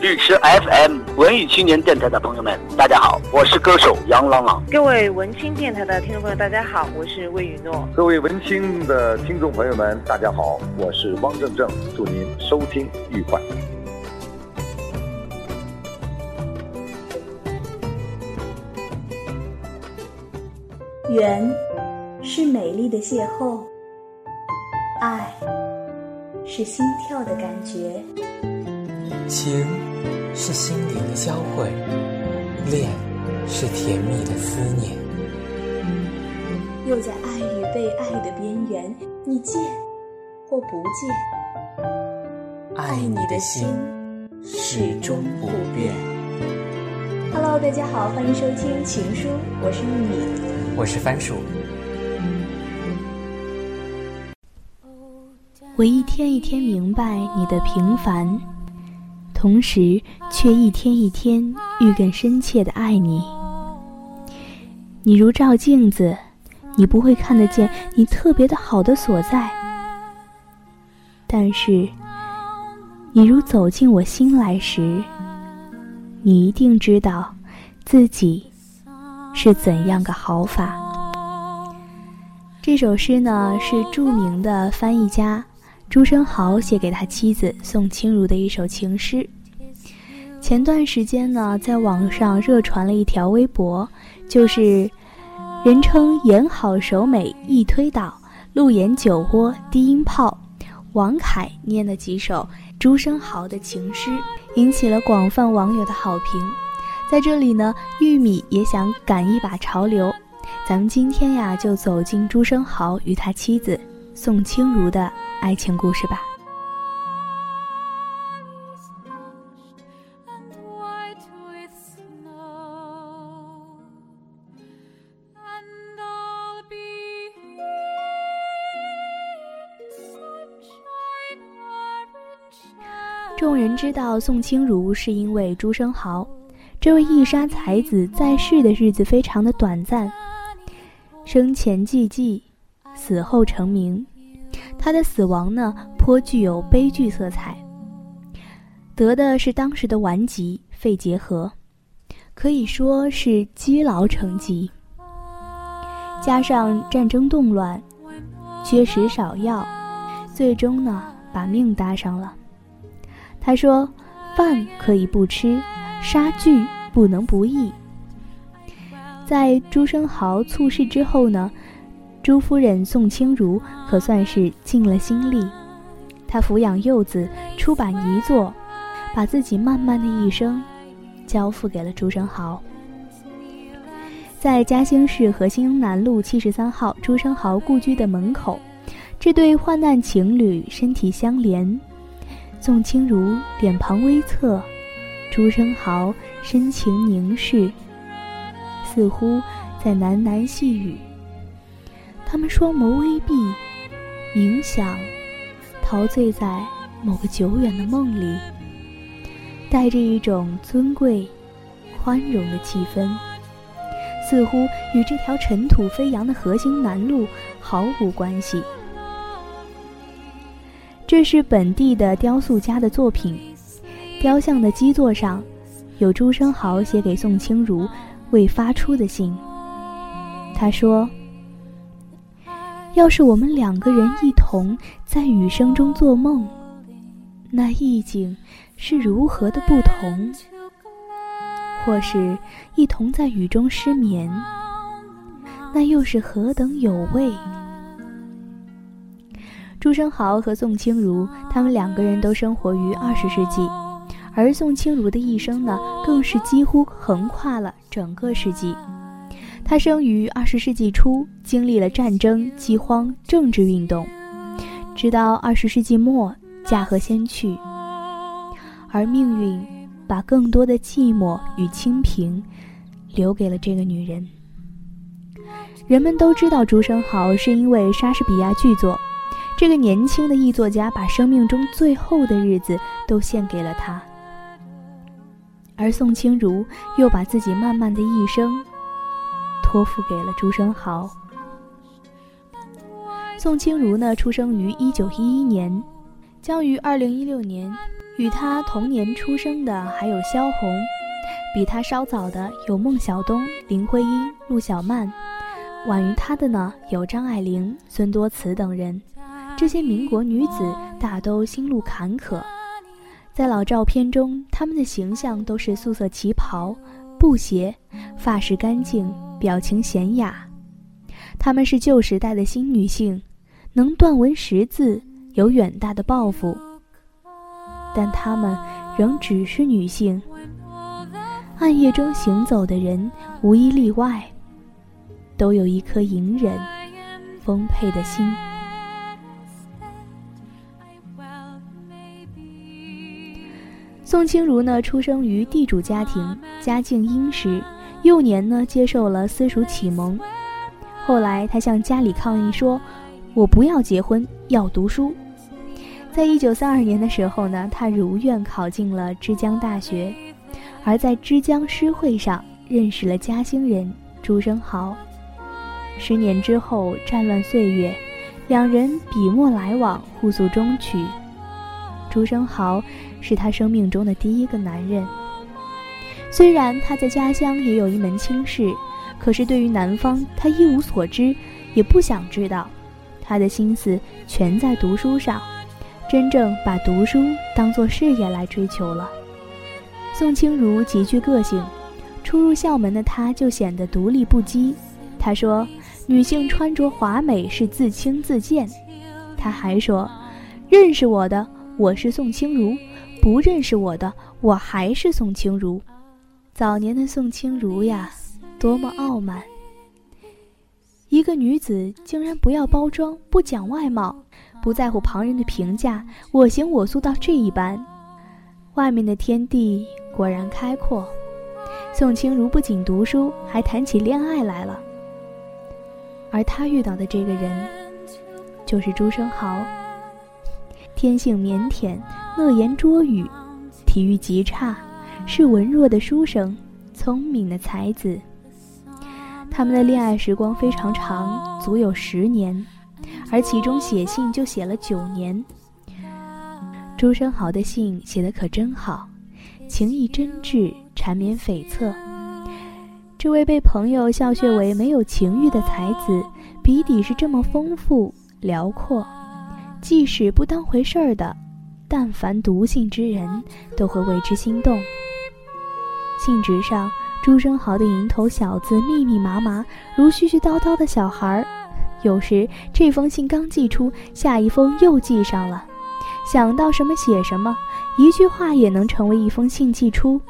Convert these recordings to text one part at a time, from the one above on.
绿池 FM 文艺青年电台的朋友们，大家好，我是歌手杨朗朗。各位文青电台的听众朋友，大家好，我是魏雨诺。各位文青的听众朋友们，大家好，我是汪正正，祝您收听愉快。缘是美丽的邂逅，爱是心跳的感觉，情是心灵的交汇，恋是甜蜜的思念。又在爱与被爱的边缘，你见或不见，爱你的心始终不变。Hello，大家好，欢迎收听《情书》，我是玉米。我是番薯。我一天一天明白你的平凡，同时却一天一天愈更深切的爱你。你如照镜子，你不会看得见你特别的好的所在，但是你如走进我心来时，你一定知道自己是怎样个好法。这首诗呢，是著名的翻译家朱生豪写给他妻子宋清如的一首情诗。前段时间呢，在网上热传了一条微博，就是人称“演好手美易推倒，路演酒窝低音炮”，王凯念了几首朱生豪的情诗，引起了广泛网友的好评。在这里呢，玉米也想赶一把潮流。咱们今天呀，就走进朱生豪与他妻子宋清如的爱情故事吧。众人知道宋清如是因为朱生豪。这位义沙才子在世的日子非常的短暂，生前寂寂，死后成名。他的死亡呢，颇具有悲剧色彩。得的是当时的顽疾肺结核，可以说是积劳成疾。加上战争动乱，缺食少药，最终呢，把命搭上了。他说：“饭可以不吃。”杀惧不能不义。在朱生豪猝逝之后呢，朱夫人宋清如可算是尽了心力。她抚养幼子，出版遗作，把自己漫漫的一生交付给了朱生豪。在嘉兴市河兴南路七十三号朱生豪故居的门口，这对患难情侣身体相连，宋清如脸庞微侧。朱生豪深情凝视，似乎在喃喃细语。他们双眸微闭，冥想，陶醉在某个久远的梦里，带着一种尊贵、宽容的气氛，似乎与这条尘土飞扬的河兴南路毫无关系。这是本地的雕塑家的作品。雕像的基座上，有朱生豪写给宋清如未发出的信。他说：“要是我们两个人一同在雨声中做梦，那意境是如何的不同；或是一同在雨中失眠，那又是何等有味。”朱生豪和宋清如，他们两个人都生活于二十世纪。而宋清如的一生呢，更是几乎横跨了整个世纪。她生于二十世纪初，经历了战争、饥荒、政治运动，直到二十世纪末驾鹤仙去。而命运把更多的寂寞与清贫留给了这个女人。人们都知道朱生豪是因为莎士比亚剧作，这个年轻的译作家把生命中最后的日子都献给了他，而宋清如又把自己漫漫的一生托付给了朱生豪。宋清如呢，出生于一九一一年，将于二零一六年。与他同年出生的还有萧红，比他稍早的有孟小冬、林徽因、陆小曼，晚于他的呢有张爱玲、孙多慈等人。这些民国女子大都心路坎坷，在老照片中，她们的形象都是素色旗袍、布鞋，发饰干净，表情娴雅。她们是旧时代的新女性，能断文识字，有远大的抱负。但她们仍只是女性。暗夜中行走的人无一例外，都有一颗隐忍、丰沛的心。宋清如呢，出生于地主家庭，家境殷实。幼年呢，接受了私塾启蒙。后来，他向家里抗议说：“我不要结婚，要读书。”在一九三二年的时候呢，他如愿考进了之江大学，而在之江诗会上认识了嘉兴人朱生豪。十年之后，战乱岁月，两人笔墨来往，互诉衷曲。朱生豪是他生命中的第一个男人。虽然他在家乡也有一门亲事，可是对于南方，他一无所知，也不想知道。他的心思全在读书上。真正把读书当作事业来追求了。宋清如极具个性，初入校门的她就显得独立不羁。她说：“女性穿着华美是自轻自贱。”她还说：“认识我的我是宋清如，不认识我的我还是宋清如。”早年的宋清如呀，多么傲慢！一个女子竟然不要包装，不讲外貌。不在乎旁人的评价，我行我素到这一般，外面的天地果然开阔。宋清如不仅读书，还谈起恋爱来了。而她遇到的这个人，就是朱生豪。天性腼腆，乐言拙语，体育极差，是文弱的书生，聪明的才子。他们的恋爱时光非常长，足有十年。而其中写信就写了九年。朱生豪的信写的可真好，情意真挚，缠绵悱恻。这位被朋友笑谑为没有情欲的才子，笔底是这么丰富辽阔。即使不当回事儿的，但凡读信之人都会为之心动。信纸上，朱生豪的蝇头小字密密麻麻，如絮絮叨叨的小孩儿。有时这封信刚寄出，下一封又寄上了，想到什么写什么，一句话也能成为一封信寄出。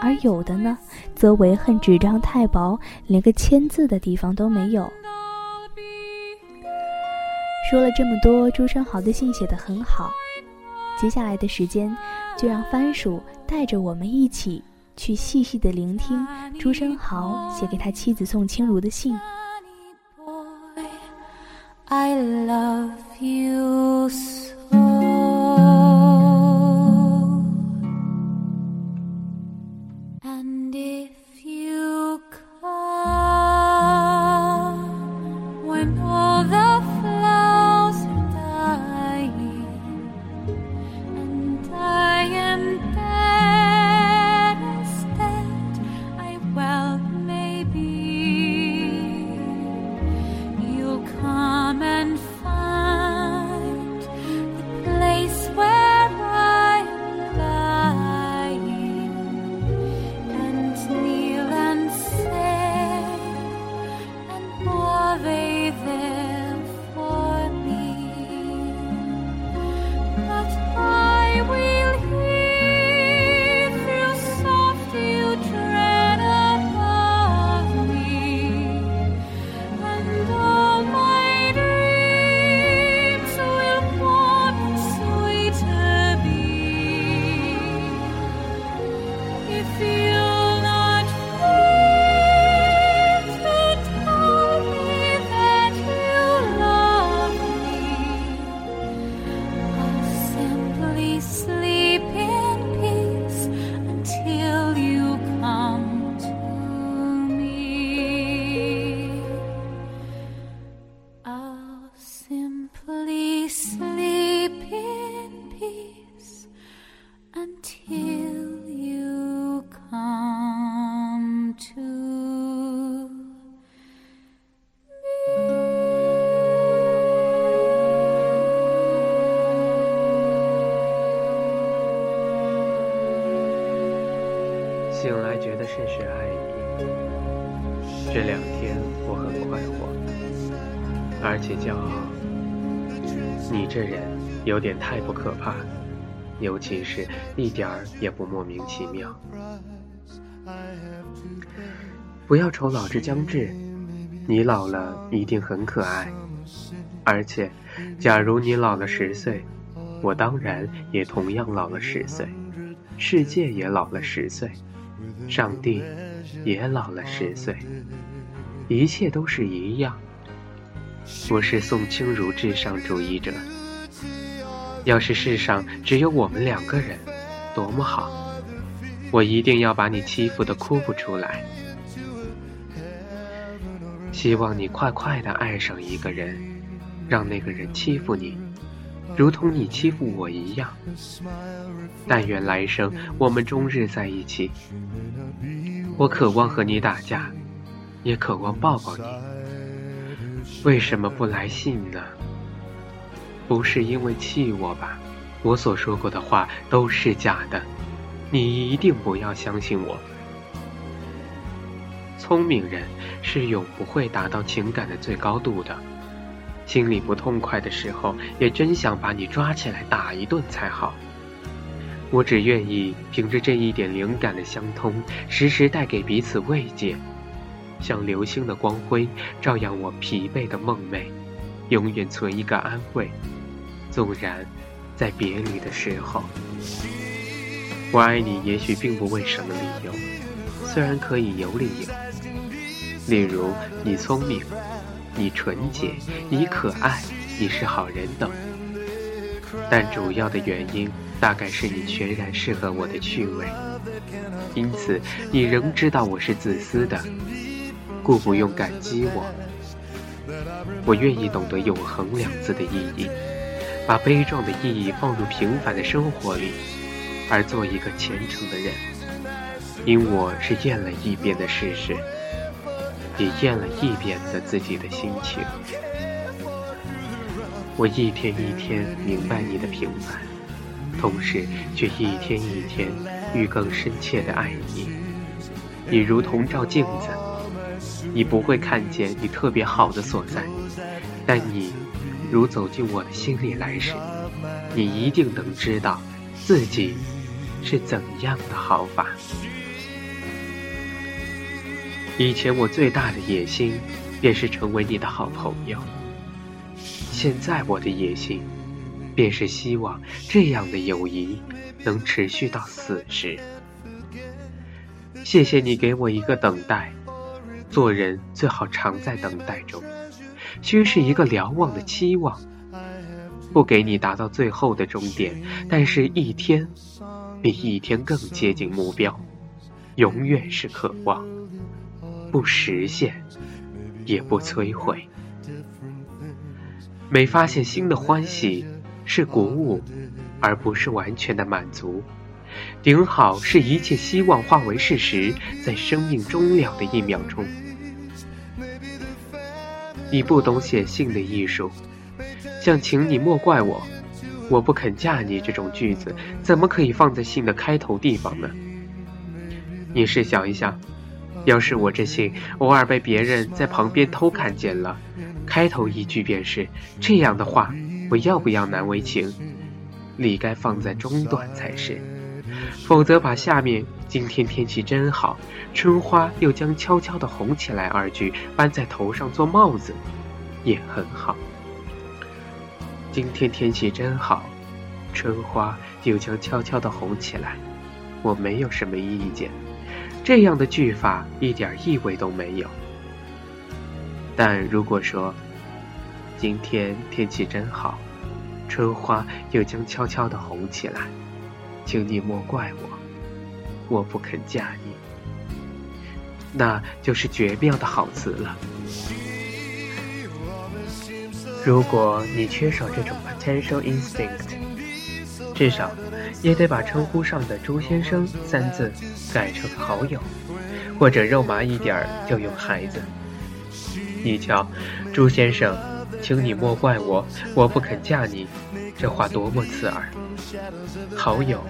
而有的呢，则为恨纸张太薄，连个签字的地方都没有。说了这么多，朱生豪的信写得很好。接下来的时间，就让番薯带着我们一起去细细的聆听朱生豪写给他妻子宋清如的信。I love you 甚是爱你。这两天我很快活，而且骄傲。你这人有点太不可怕，尤其是一点儿也不莫名其妙。不要愁老之将至，你老了一定很可爱。而且，假如你老了十岁，我当然也同样老了十岁，世界也老了十岁，上帝也老了十岁，一切都是一样。我是宋清如至上主义者。要是世上只有我们两个人，多么好！我一定要把你欺负的哭不出来。希望你快快的爱上一个人，让那个人欺负你，如同你欺负我一样。但愿来生我们终日在一起。我渴望和你打架，也渴望抱抱你。为什么不来信呢？不是因为气我吧？我所说过的话都是假的，你一定不要相信我。聪明人是永不会达到情感的最高度的，心里不痛快的时候，也真想把你抓起来打一顿才好。我只愿意凭着这一点灵感的相通，时时带给彼此慰藉，像流星的光辉，照耀我疲惫的梦寐，永远存一个安慰。纵然在别离的时候，我爱你，也许并不为什么理由，虽然可以有理由。例如，你聪明，你纯洁，你可爱，你是好人等。但主要的原因，大概是你全然适合我的趣味，因此你仍知道我是自私的，故不用感激我。我愿意懂得“永恒”两字的意义，把悲壮的意义放入平凡的生活里，而做一个虔诚的人，因我是验了一遍的事实。也验了一遍的自己的心情，我一天一天明白你的平凡，同时却一天一天愈更深切的爱你。你如同照镜子，你不会看见你特别好的所在，但你如走进我的心里来时，你一定能知道自己是怎样的好法。以前我最大的野心，便是成为你的好朋友。现在我的野心，便是希望这样的友谊能持续到死时。谢谢你给我一个等待，做人最好常在等待中，须是一个瞭望的期望，不给你达到最后的终点，但是一天比一天更接近目标，永远是渴望。不实现，也不摧毁。每发现新的欢喜，是鼓舞，而不是完全的满足。顶好是一切希望化为事实，在生命终了的一秒钟。你不懂写信的艺术，像“请你莫怪我，我不肯嫁你”这种句子，怎么可以放在信的开头地方呢？你试想一下。要是我这信偶尔被别人在旁边偷看见了，开头一句便是这样的话，我要不要难为情？理该放在中段才是，否则把下面“今天天气真好，春花又将悄悄地红起来”二句搬在头上做帽子，也很好。今天天气真好，春花又将悄悄地红起来，我没有什么意见。这样的句法一点意味都没有。但如果说今天天气真好，春花又将悄悄地红起来，请你莫怪我，我不肯嫁你，那就是绝妙的好词了。如果你缺少这种 potential instinct，至少。也得把称呼上的“朱先生”三字改成好友，或者肉麻一点儿就用“孩子”。你瞧，朱先生，请你莫怪我，我不肯嫁你，这话多么刺耳！好友，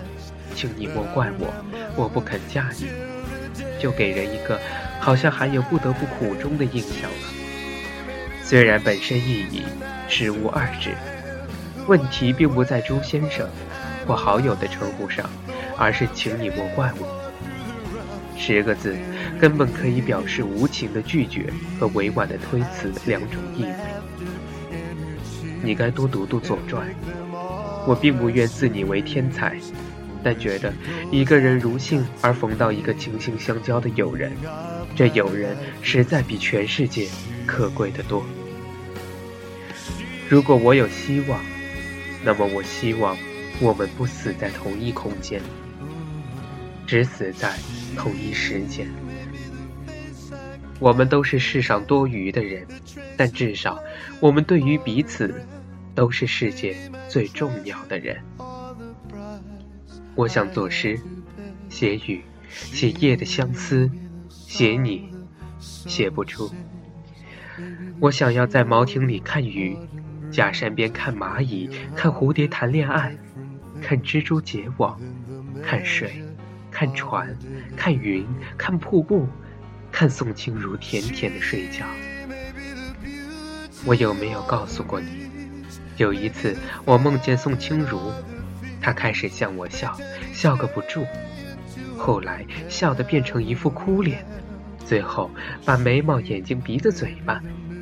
请你莫怪我，我不肯嫁你，就给人一个好像还有不得不苦衷的印象了。虽然本身意义实无二致，问题并不在朱先生或好友的称呼上，而是请你莫怪我。十个字根本可以表示无情的拒绝和委婉的推辞两种意味。你该多读读《左传》。我并不愿自你为天才，但觉得一个人如幸而逢到一个情心相交的友人，这友人实在比全世界可贵得多。如果我有希望，那么我希望我们不死在同一空间，只死在同一时间。我们都是世上多余的人，但至少我们对于彼此。都是世界最重要的人。我想作诗，写雨，写夜的相思，写你，写不出。我想要在茅亭里看雨，假山边看蚂蚁，看蝴蝶谈恋爱，看蜘蛛结网，看水，看船，看云，看瀑布，看宋清如甜甜的睡觉。我有没有告诉过你？有一次，我梦见宋清如，她开始向我笑，笑个不住，后来笑得变成一副哭脸，最后把眉毛、眼睛、鼻子、嘴巴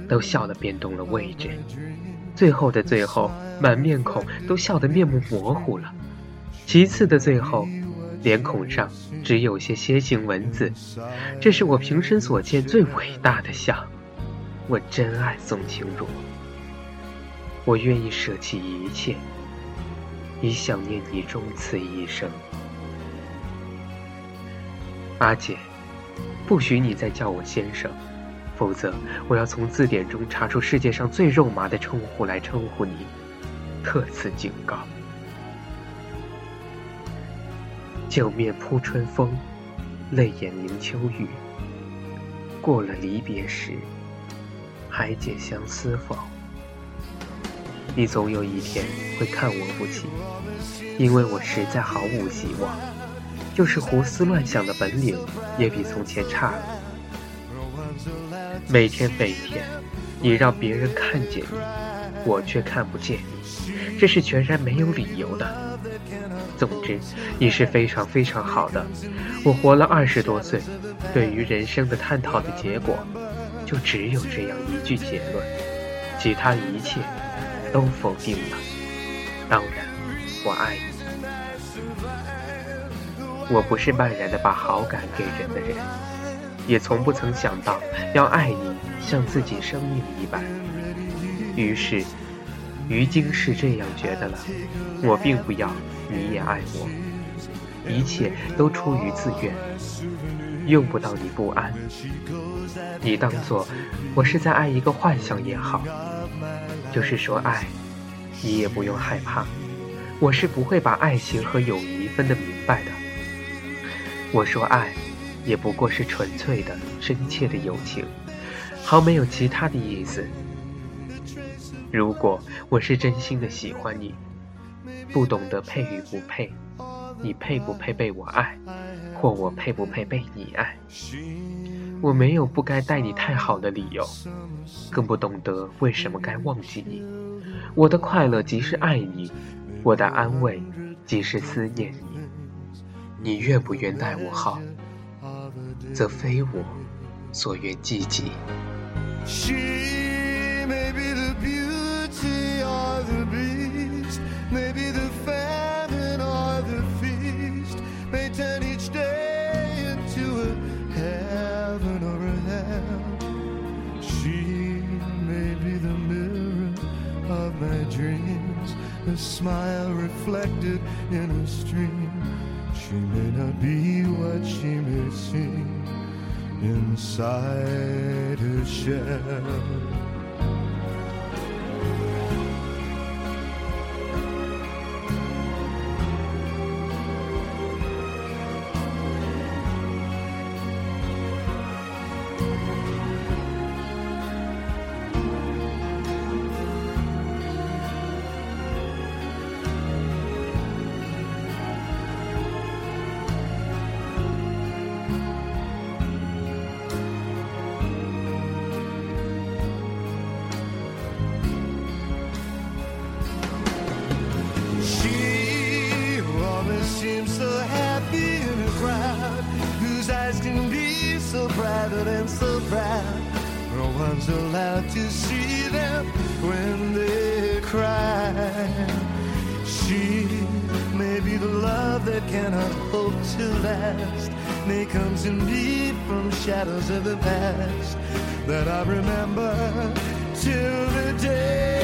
都笑得变动了位置，最后的最后，满面孔都笑得面目模糊了。其次的最后，脸孔上只有些楔形文字。这是我平生所见最伟大的笑。我真爱宋清如。我愿意舍弃一切，以想念你终此一生。阿姐，不许你再叫我先生，否则我要从字典中查出世界上最肉麻的称呼来称呼你。特此警告。酒面扑春风，泪眼凝秋雨。过了离别时，还解相思否？你总有一天会看我不起，因为我实在毫无希望，就是胡思乱想的本领也比从前差了。每天每天，你让别人看见你，我却看不见你，这是全然没有理由的。总之，你是非常非常好的。我活了二十多岁，对于人生的探讨的结果，就只有这样一句结论，其他一切。都否定了。当然，我爱你。我不是漫然的把好感给人的人，也从不曾想到要爱你像自己生命一般。于是，于今是这样觉得了。我并不要你也爱我，一切都出于自愿，用不到你不安。你当做我是在爱一个幻想也好。就是说，爱，你也不用害怕，我是不会把爱情和友谊分得明白的。我说爱，也不过是纯粹的、深切的友情，毫没有其他的意思。如果我是真心的喜欢你，不懂得配与不配，你配不配被我爱，或我配不配被你爱？我没有不该待你太好的理由，更不懂得为什么该忘记你。我的快乐即是爱你，我的安慰即是思念你。你愿不愿待我好，则非我所愿积极。a smile reflected in a stream. She may not be what she may seem inside her shell. So private and so proud. No one's allowed to see them when they cry. She may be the love that cannot hope to last. May come to me from shadows of the past that I remember till the day